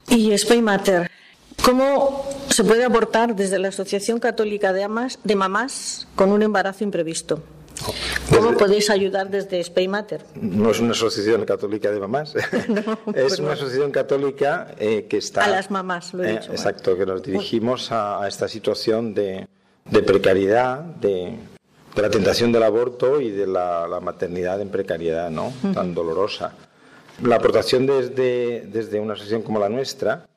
Y Spaymater, ¿cómo se puede abortar desde la Asociación Católica de, Amas, de Mamás con un embarazo imprevisto? ¿Cómo podéis ayudar desde Spaymater? No es una asociación católica de mamás, (laughs) (laughs) es una asociación católica eh, que está... A las mamás, lo he eh, dicho. exacto, que nos dirigimos a, a esta situación de, de precariedad, de, de la tentación del aborto y de la, maternidad en precariedad, ¿no? Tan dolorosa. La aportación desde, desde una asociación como la nuestra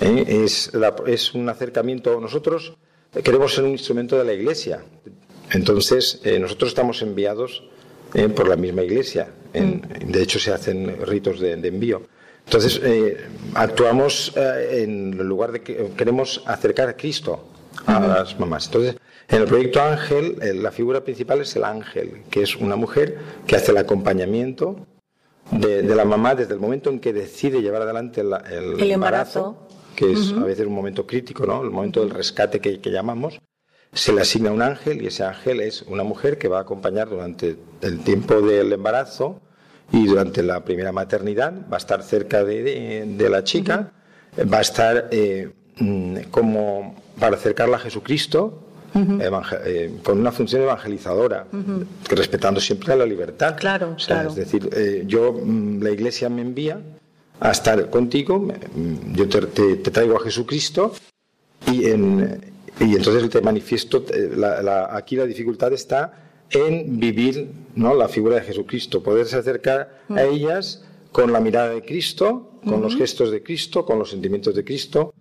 ¿eh? es, es un acercamiento. Nosotros queremos ser un instrumento de la Iglesia. Entonces, eh, nosotros estamos enviados ¿eh? por la misma Iglesia. Mm. De hecho, se hacen ritos de, envío. Entonces, actuamos en lugar de que queremos acercar a Cristo a las mamás. Entonces, en el proyecto Ángel, la figura principal es el ángel, que es una mujer que hace el acompañamiento de, la mamá desde el momento en que decide llevar adelante el, embarazo, que es a veces un momento crítico, ¿no? el momento del rescate que, llamamos. Se le asigna un ángel y ese ángel es una mujer que va a acompañar durante el tiempo del embarazo y durante la primera maternidad, va a estar cerca de, la chica, va a estar eh, mm, como para acercarla a Jesucristo, eh, con una función evangelizadora, respetando siempre la libertad. Claro, Es decir, eh, yo, mm, la Iglesia me envía a estar contigo, mm, yo te, traigo a Jesucristo y, y entonces te manifiesto, eh, aquí la dificultad está en vivir ¿no? la figura de Jesucristo, poderse acercar a ellas con la mirada de Cristo, con los gestos de Cristo, con los sentimientos de Cristo,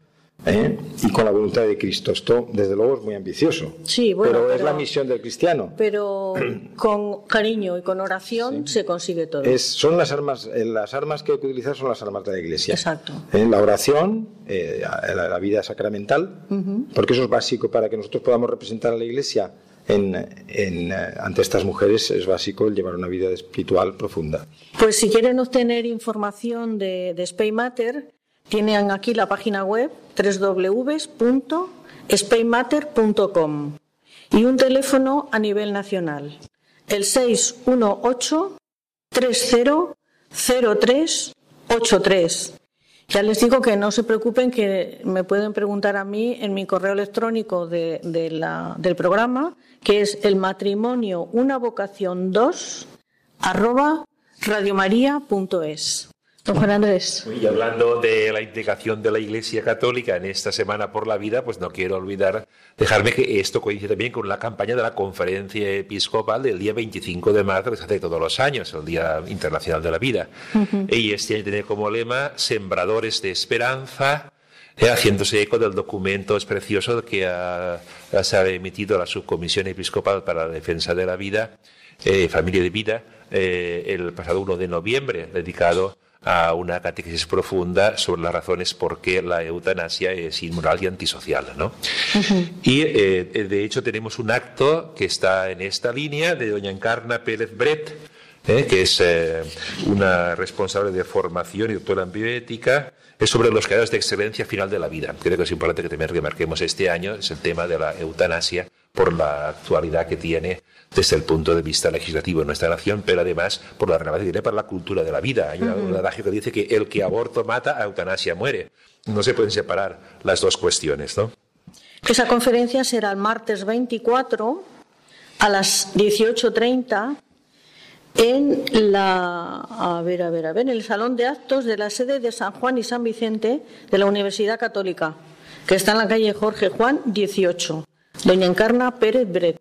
¿eh? y con la voluntad de Cristo. Esto, desde luego, es muy ambicioso. Sí, bueno, pero, es pero- la misión del cristiano. Pero con cariño y con oración se consigue todo. Es, son las armas, eh, las armas que hay que utilizar son las armas de la Iglesia. Exacto. Eh, la oración, eh, la, la vida sacramental, porque eso es básico para que nosotros podamos representar a la Iglesia en, en, eh, ante estas mujeres. Es básico el llevar una vida espiritual profunda. Pues si quieren obtener información de, de Spay Matter, tienen aquí la página web www.spaymatter.com y un teléfono a nivel nacional, el 618 300383. Ya les digo que no se preocupen, que me pueden preguntar a mí en mi correo electrónico del programa, que es el matrimonio una vocación 2 arroba radiomaria.es. Don Juan Andrés. Y hablando de la implicación de la Iglesia Católica en esta Semana por la Vida, pues no quiero olvidar, dejarme que esto coincide también con la campaña de la Conferencia Episcopal del día 25 de marzo, que se hace todos los años, el Día Internacional de la Vida. Y este año tiene como lema Sembradores de Esperanza, eh, haciéndose eco del documento es precioso que ha, se ha emitido la Subcomisión Episcopal para la Defensa de la Vida, eh, Familia de Vida, eh, el pasado 1 de noviembre, dedicado a una catequesis profunda sobre las razones por qué la eutanasia es inmoral y antisocial. ¿no? Y eh, de hecho tenemos un acto que está en esta línea de doña Encarna Pérez Bret, eh, que es eh, una responsable de formación y doctora en bioética, es sobre los creadores de excelencia final de la vida. Creo que es importante que también remarquemos este año, es el tema de la eutanasia por la actualidad que tiene desde el punto de vista legislativo en nuestra nación, pero además por la relevancia que tiene para la cultura de la vida. Hay una- un adagio que dice que el que aborto mata, a eutanasia muere. No se pueden separar las dos cuestiones, ¿no? Esa conferencia será el martes 24 a las 18.30 en la a ver, a ver, a ver, en el salón de actos de la sede de San Juan y San Vicente de la Universidad Católica, que está en la calle Jorge Juan 18. Doña Encarna Pérez Bret.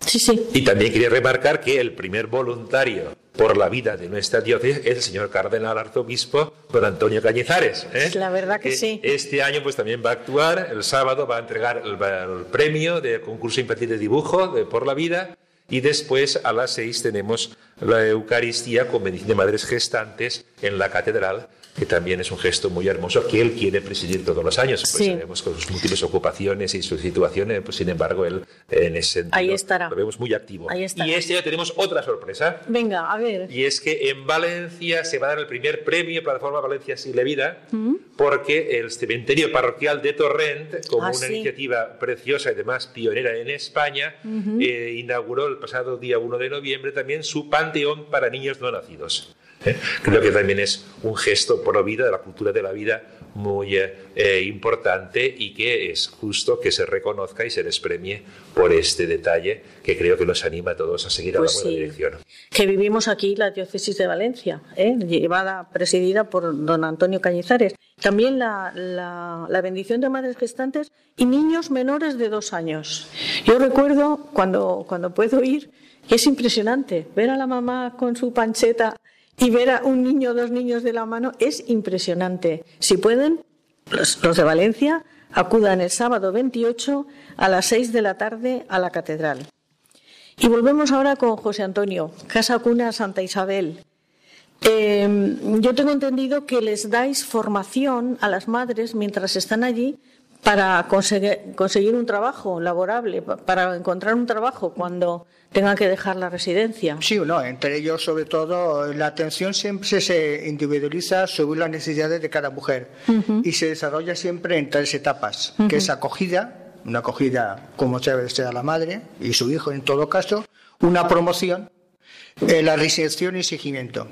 Sí, sí. Y también quería remarcar que el primer voluntario por la vida de nuestra diócesis es el señor cardenal arzobispo don Antonio Cañizares. ¿eh? La verdad que sí. Este año pues también va a actuar, el sábado va a entregar el, el premio del concurso infantil de dibujo de por la vida y después a las seis tenemos la Eucaristía con bendición de madres gestantes en la catedral que también es un gesto muy hermoso que él quiere presidir todos los años. Pues Sí. sabemos con sus múltiples ocupaciones y sus situaciones, pues sin embargo él en ese sentido Ahí estará. lo vemos muy activo. Ahí estará. Y este año tenemos otra sorpresa. Venga, a ver. Y es que en Valencia se va a dar el primer premio Plataforma Valencia Sigla Vida, porque el cementerio parroquial de Torrent, como Ah, una sí. iniciativa preciosa y además pionera en España, eh, inauguró el pasado día 1 de noviembre también su panteón para niños no nacidos. ¿Eh? Creo que también es un gesto pro vida de la cultura de la vida muy eh, eh, importante y que es justo que se reconozca y se les premie por este detalle que creo que nos anima a todos a seguir Pues a la buena sí. dirección. que vivimos aquí la diócesis de Valencia, ¿eh? llevada, presidida por don Antonio Cañizares. También la, la- la bendición de madres gestantes y niños menores de dos años. Yo recuerdo cuando, cuando puedo ir, que es impresionante ver a la mamá con su pancheta y ver a un niño o dos niños de la mano, es impresionante. Si pueden, los, de Valencia acudan el sábado 28 a las 6 de la tarde a la catedral. Y volvemos ahora con José Antonio, Casa Cuna Santa Isabel. Eh, yo tengo entendido que les dais formación a las madres mientras están allí para conseguir, conseguir un trabajo laborable, pa- para encontrar un trabajo cuando tengan que dejar la residencia. Sí o no, entre ellos sobre todo la atención siempre se individualiza según las necesidades de cada mujer y se desarrolla siempre en tres etapas, que es acogida, una acogida como se debe ser a la madre y su hijo en todo caso, una promoción, eh, la reinserción y seguimiento.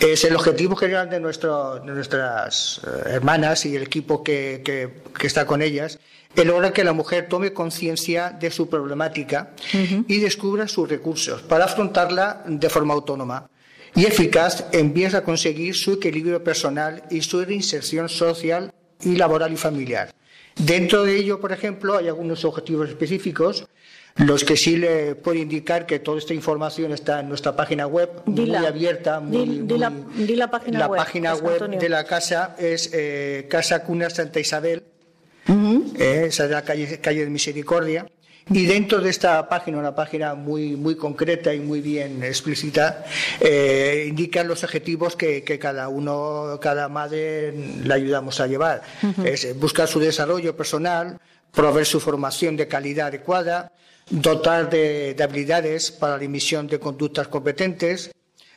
Es el objetivo general de, nuestro- de nuestras eh, hermanas y el equipo que, que- que está con ellas, el lograr que la mujer tome conciencia de su problemática y descubra sus recursos para afrontarla de forma autónoma y eficaz en vías a conseguir su equilibrio personal y su reinserción social y laboral y familiar. Dentro de ello, por ejemplo, hay algunos objetivos específicos, los que sí le puedo indicar que toda esta información está en nuestra página web, Dila. muy abierta, muy, la- muy- di la página la web, página José web Antonio. de la casa es eh, Casa Cuna Santa Isabel eh, esa es la calle, calle de Misericordia. Y dentro de esta página, una página muy, muy concreta y muy bien explícita, eh, indican los objetivos que, que, cada uno, cada madre le ayudamos a llevar. Es buscar su desarrollo personal, proveer su formación de calidad adecuada, dotar de, de habilidades para la emisión de conductas competentes,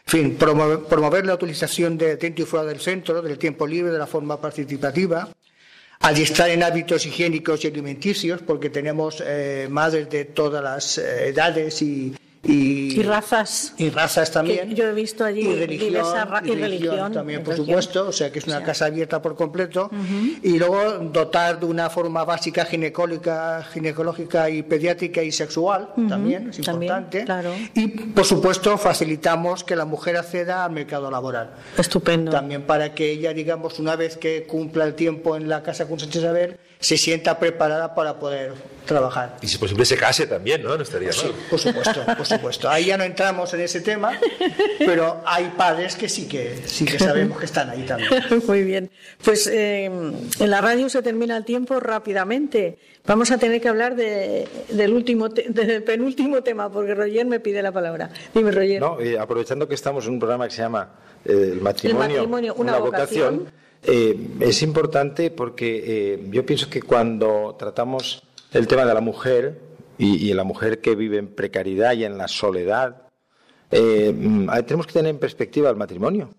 en fin, promover, promover la utilización de dentro y fuera del centro, del tiempo libre, de la forma participativa, adiestrar en hábitos higiénicos y alimenticios, porque tenemos eh, madres de todas las eh, edades y, y, Y razas. y razas también. Yo he visto allí y religión, y religión también, por religión. supuesto, o sea que es una O sea. casa abierta por completo. Y luego dotar de una forma básica ginecólica, ginecológica y pediátrica y sexual también, es también, importante. claro. Y por supuesto facilitamos que la mujer acceda al mercado laboral. Estupendo. También para que ella, digamos, una vez que cumpla el tiempo en la casa con Sánchez Isabel, se sienta preparada para poder trabajar. Y si posible se case también, ¿no? No estaría Sí, mal. por supuesto, por supuesto. Ahí ya no entramos en ese tema, pero hay padres que sí que sí que sabemos que están ahí también. (laughs) Muy bien. Pues eh, en la radio se termina el tiempo rápidamente. Vamos a tener que hablar de- del último, te- (laughs) del penúltimo tema, porque Roger me pide la palabra. Dime, Roger. No, eh, aprovechando que estamos en un programa que se llama eh, El matrimonio, El matrimonio, una vocación. Eh, es importante porque eh, yo pienso que cuando tratamos el tema de la mujer y, y la mujer que vive en precariedad y en la soledad, eh, mm, tenemos que tener en perspectiva el matrimonio.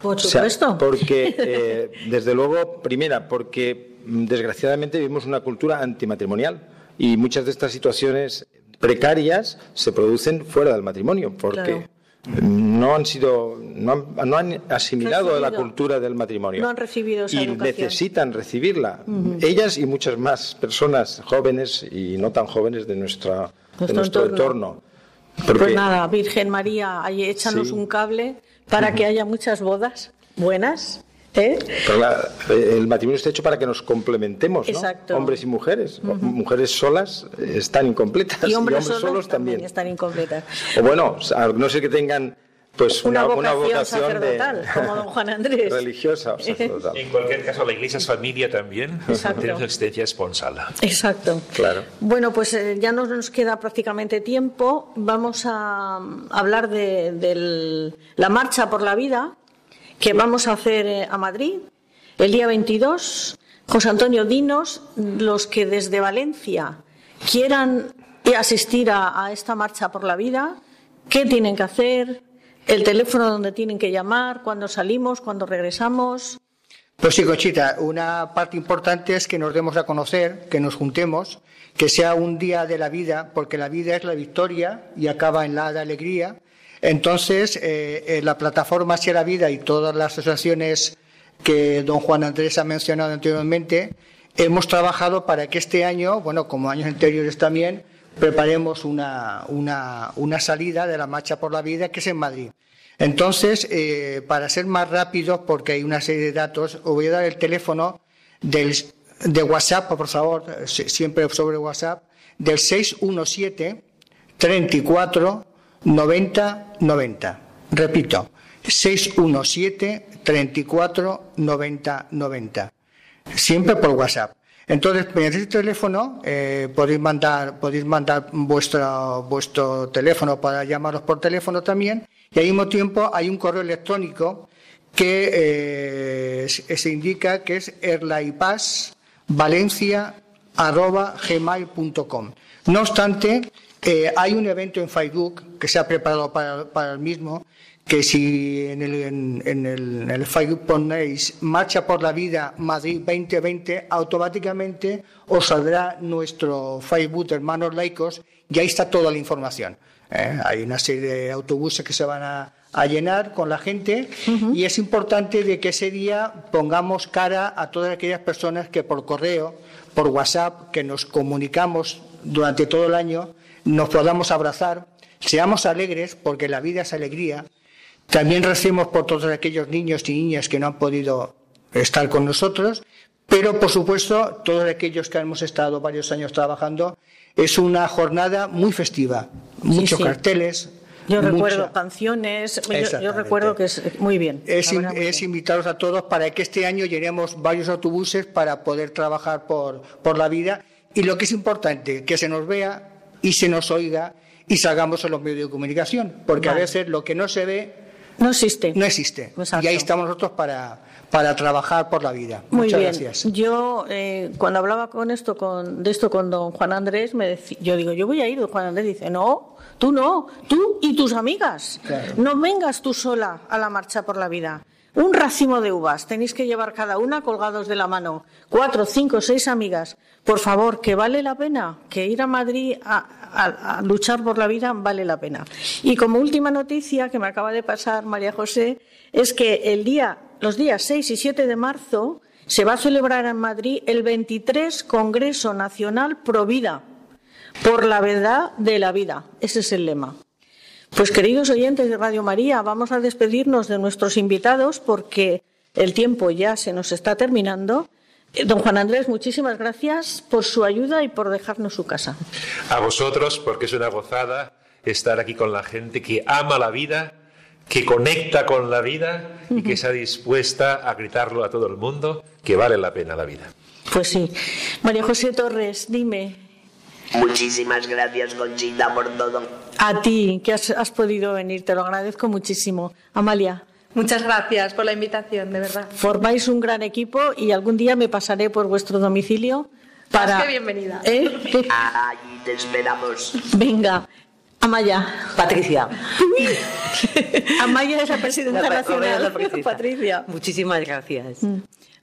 Por O sea, supuesto. porque, (laughs) eh, desde luego, primera, porque mm, desgraciadamente vivimos una cultura antimatrimonial y muchas de estas situaciones precarias se producen fuera del matrimonio, porque Claro. No han sido, no han, no han asimilado la Recibido. cultura del matrimonio. No han recibido esa y educación. necesitan recibirla. Ellas y muchas más personas jóvenes y no tan jóvenes de, nuestra, de Nuestro nuestro entorno. entorno. Porque- Pues nada, Virgen María, ahí échanos Sí. un cable para que haya muchas bodas buenas. ¿Eh? Pero la- el matrimonio está hecho para que nos complementemos, ¿no? Exacto. Hombres y mujeres. O- Mujeres solas eh, están incompletas Y hombres, solos, solos también también. están incompletas. O bueno, a no ser que tengan pues Una, una, vocación, de- sacerdotal, como don Juan Andrés. (laughs) religiosa o sacerdotal. En cualquier caso, la iglesia es familia también. Exacto. Tenemos existencia esponsal. Exacto. Claro. Bueno, pues eh, ya no nos queda prácticamente tiempo. Vamos a mm, hablar de, del- la marcha por la vida que vamos a hacer eh, a Madrid el día 22. José Antonio, dinos los que desde Valencia quieran asistir a, a esta marcha por la vida, qué tienen que hacer, el teléfono donde tienen que llamar, cuándo salimos, cuándo regresamos. Pues sí, Conchita, una parte importante es que nos demos a conocer, que nos juntemos, que sea un día de la vida, porque la vida es la victoria y acaba en la alegría. Entonces, eh, eh, la plataforma Sea la Vida y todas las asociaciones que don Juan Andrés ha mencionado anteriormente, hemos trabajado para que este año, bueno, como años anteriores también, preparemos una, una, una salida de la Marcha por la Vida que es en Madrid. Entonces, eh, para ser más rápido, porque hay una serie de datos, os voy a dar el teléfono del, de WhatsApp, por favor, si- siempre sobre WhatsApp, del 617 34 90 90. Repito, 617 34 90 90. Siempre por WhatsApp. Entonces, mediante este teléfono eh, podéis mandar, podéis mandar vuestro, vuestro teléfono para llamaros por teléfono también. Y al mismo tiempo hay un correo electrónico que eh, se indica que es erlaipasvalencia.gmail.com. No obstante, eh, hay un evento en Facebook que se ha preparado para, para el mismo, que si en el, en, en el, en el Facebook ponéis Marcha por la Vida Madrid 2020, automáticamente os saldrá nuestro Facebook de Hermanos Laicos y ahí está toda la información. ¿eh? Hay una serie de autobuses que se van a, a llenar con la gente y es importante de que ese día pongamos cara a todas aquellas personas que por correo, por WhatsApp, que nos comunicamos durante todo el año, nos podamos abrazar, seamos alegres porque la vida es alegría. También recemos por todos aquellos niños y niñas que no han podido estar con nosotros, pero por supuesto todos aquellos que hemos estado varios años trabajando, es una jornada muy festiva, muchos sí. carteles, Yo mucha. recuerdo canciones, yo- yo, recuerdo que es muy bien. Es, verdad, muy es bien. invitaros a todos para que este año llenemos varios autobuses para poder trabajar por, por la vida y lo que es importante, que se nos vea y se nos oiga y salgamos en los medios de comunicación, porque Vale. a veces lo que no se ve No existe. no existe. Exacto. Y ahí estamos nosotros para, para trabajar por la vida. Muy Muchas bien. gracias. Yo, eh, cuando hablaba con esto, con, de esto con don Juan Andrés, me decí- yo digo, yo voy a ir. Don Juan Andrés dice, no, tú no, tú y tus amigas. Claro. No vengas tú sola a la marcha por la vida. Un racimo de uvas, tenéis que llevar cada una colgados de la mano. Cuatro, cinco, seis amigas. Por favor, que vale la pena, que ir a Madrid a, luchar por la vida vale la pena. Y como última noticia que me acaba de pasar María José, es que el día, los días 6 y 7 de marzo se va a celebrar en Madrid el 23 Congreso Nacional Pro Vida, por la verdad de la vida. Ese es el lema. Pues queridos oyentes de Radio María, vamos a despedirnos de nuestros invitados porque el tiempo ya se nos está terminando. Eh, Don Juan Andrés, muchísimas gracias por su ayuda y por dejarnos su casa. A vosotros, porque es una gozada estar aquí con la gente que ama la vida, que conecta con la vida y que está dispuesta a gritarlo a todo el mundo que vale la pena la vida. Pues sí. María José Torres, dime, Muchísimas gracias, Conchita, por todo. a ti que has, has podido venir, te lo agradezco muchísimo. Amalia, Muchas gracias por la invitación, de verdad. formáis un gran equipo y algún día me pasaré por vuestro domicilio para... Más que bienvenida. ¿Eh? Te esperamos. Venga, Amaya. Patricia. (laughs) Amaya es la presidenta La nacional. la Patricia. Patricia. Muchísimas gracias.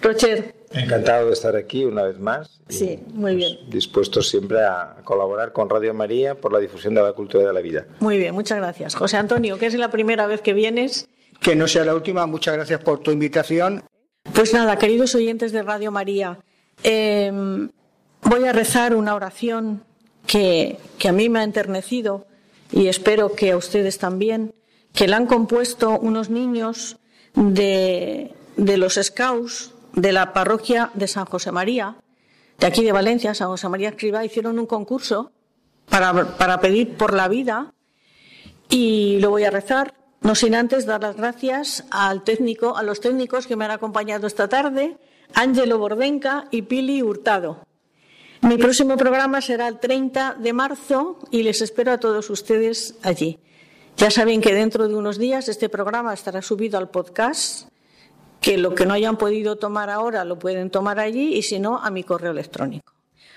Rocher, Encantado de estar aquí una vez más. Sí, muy bien. Dispuestos siempre a colaborar con Radio María por la difusión de la cultura de la vida. muy bien, muchas gracias. José Antonio, que es la primera vez que vienes. Que no sea la última, muchas gracias por tu invitación. Pues nada, queridos oyentes de Radio María, eh, voy a rezar una oración que, que a mí me ha enternecido y espero que a ustedes también, que la han compuesto unos niños de, de los Scouts de la parroquia de San José María, de aquí de Valencia, San José María Escribá, hicieron un concurso para, para pedir por la vida y lo voy a rezar, no sin antes dar las gracias al técnico, a los técnicos que me han acompañado esta tarde, Ángelo Bordenca y Pili Hurtado. Mi próximo programa será el 30 de marzo y les espero a todos ustedes allí. Ya saben que dentro de unos días este programa estará subido al podcast, que lo que no hayan podido tomar ahora lo pueden tomar allí y si no a mi correo electrónico.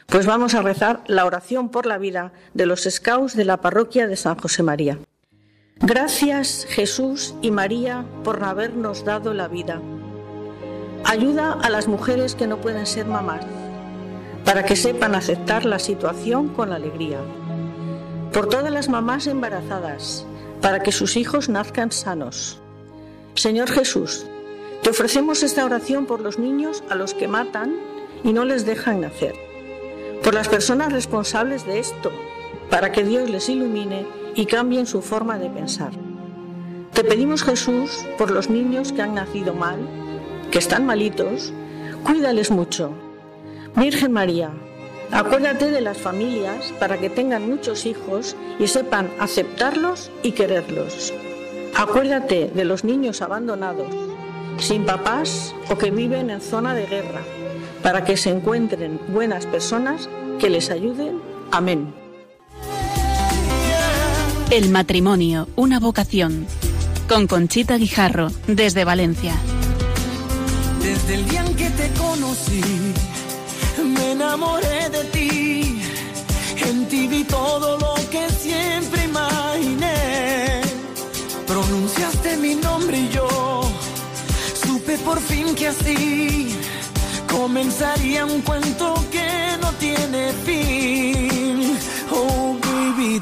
Pues vamos a rezar la oración por la vida de los scouts de la parroquia de San José María. Gracias Jesús y María por habernos dado la vida. Ayuda a las mujeres que no pueden ser mamás, para que sepan aceptar la situación con alegría. Por todas las mamás embarazadas, para que sus hijos nazcan sanos. Señor Jesús, te ofrecemos esta oración por los niños a los que matan y no les dejan nacer. Por las personas responsables de esto, para que Dios les ilumine y cambien su forma de pensar. Te pedimos Jesús por los niños que han nacido mal, que están malitos, cuídales mucho. Virgen María, acuérdate de las familias para que tengan muchos hijos y sepan aceptarlos y quererlos. Acuérdate de los niños abandonados, sin papás o que viven en zona de guerra, para que se encuentren buenas personas que les ayuden. Amén. El matrimonio, una vocación. Con Conchita Guijarro, desde Valencia. Desde el día en que te conocí, me enamoré de ti. En ti vi todo lo por fin que así comenzaría un cuento que no tiene fin. Oh, baby,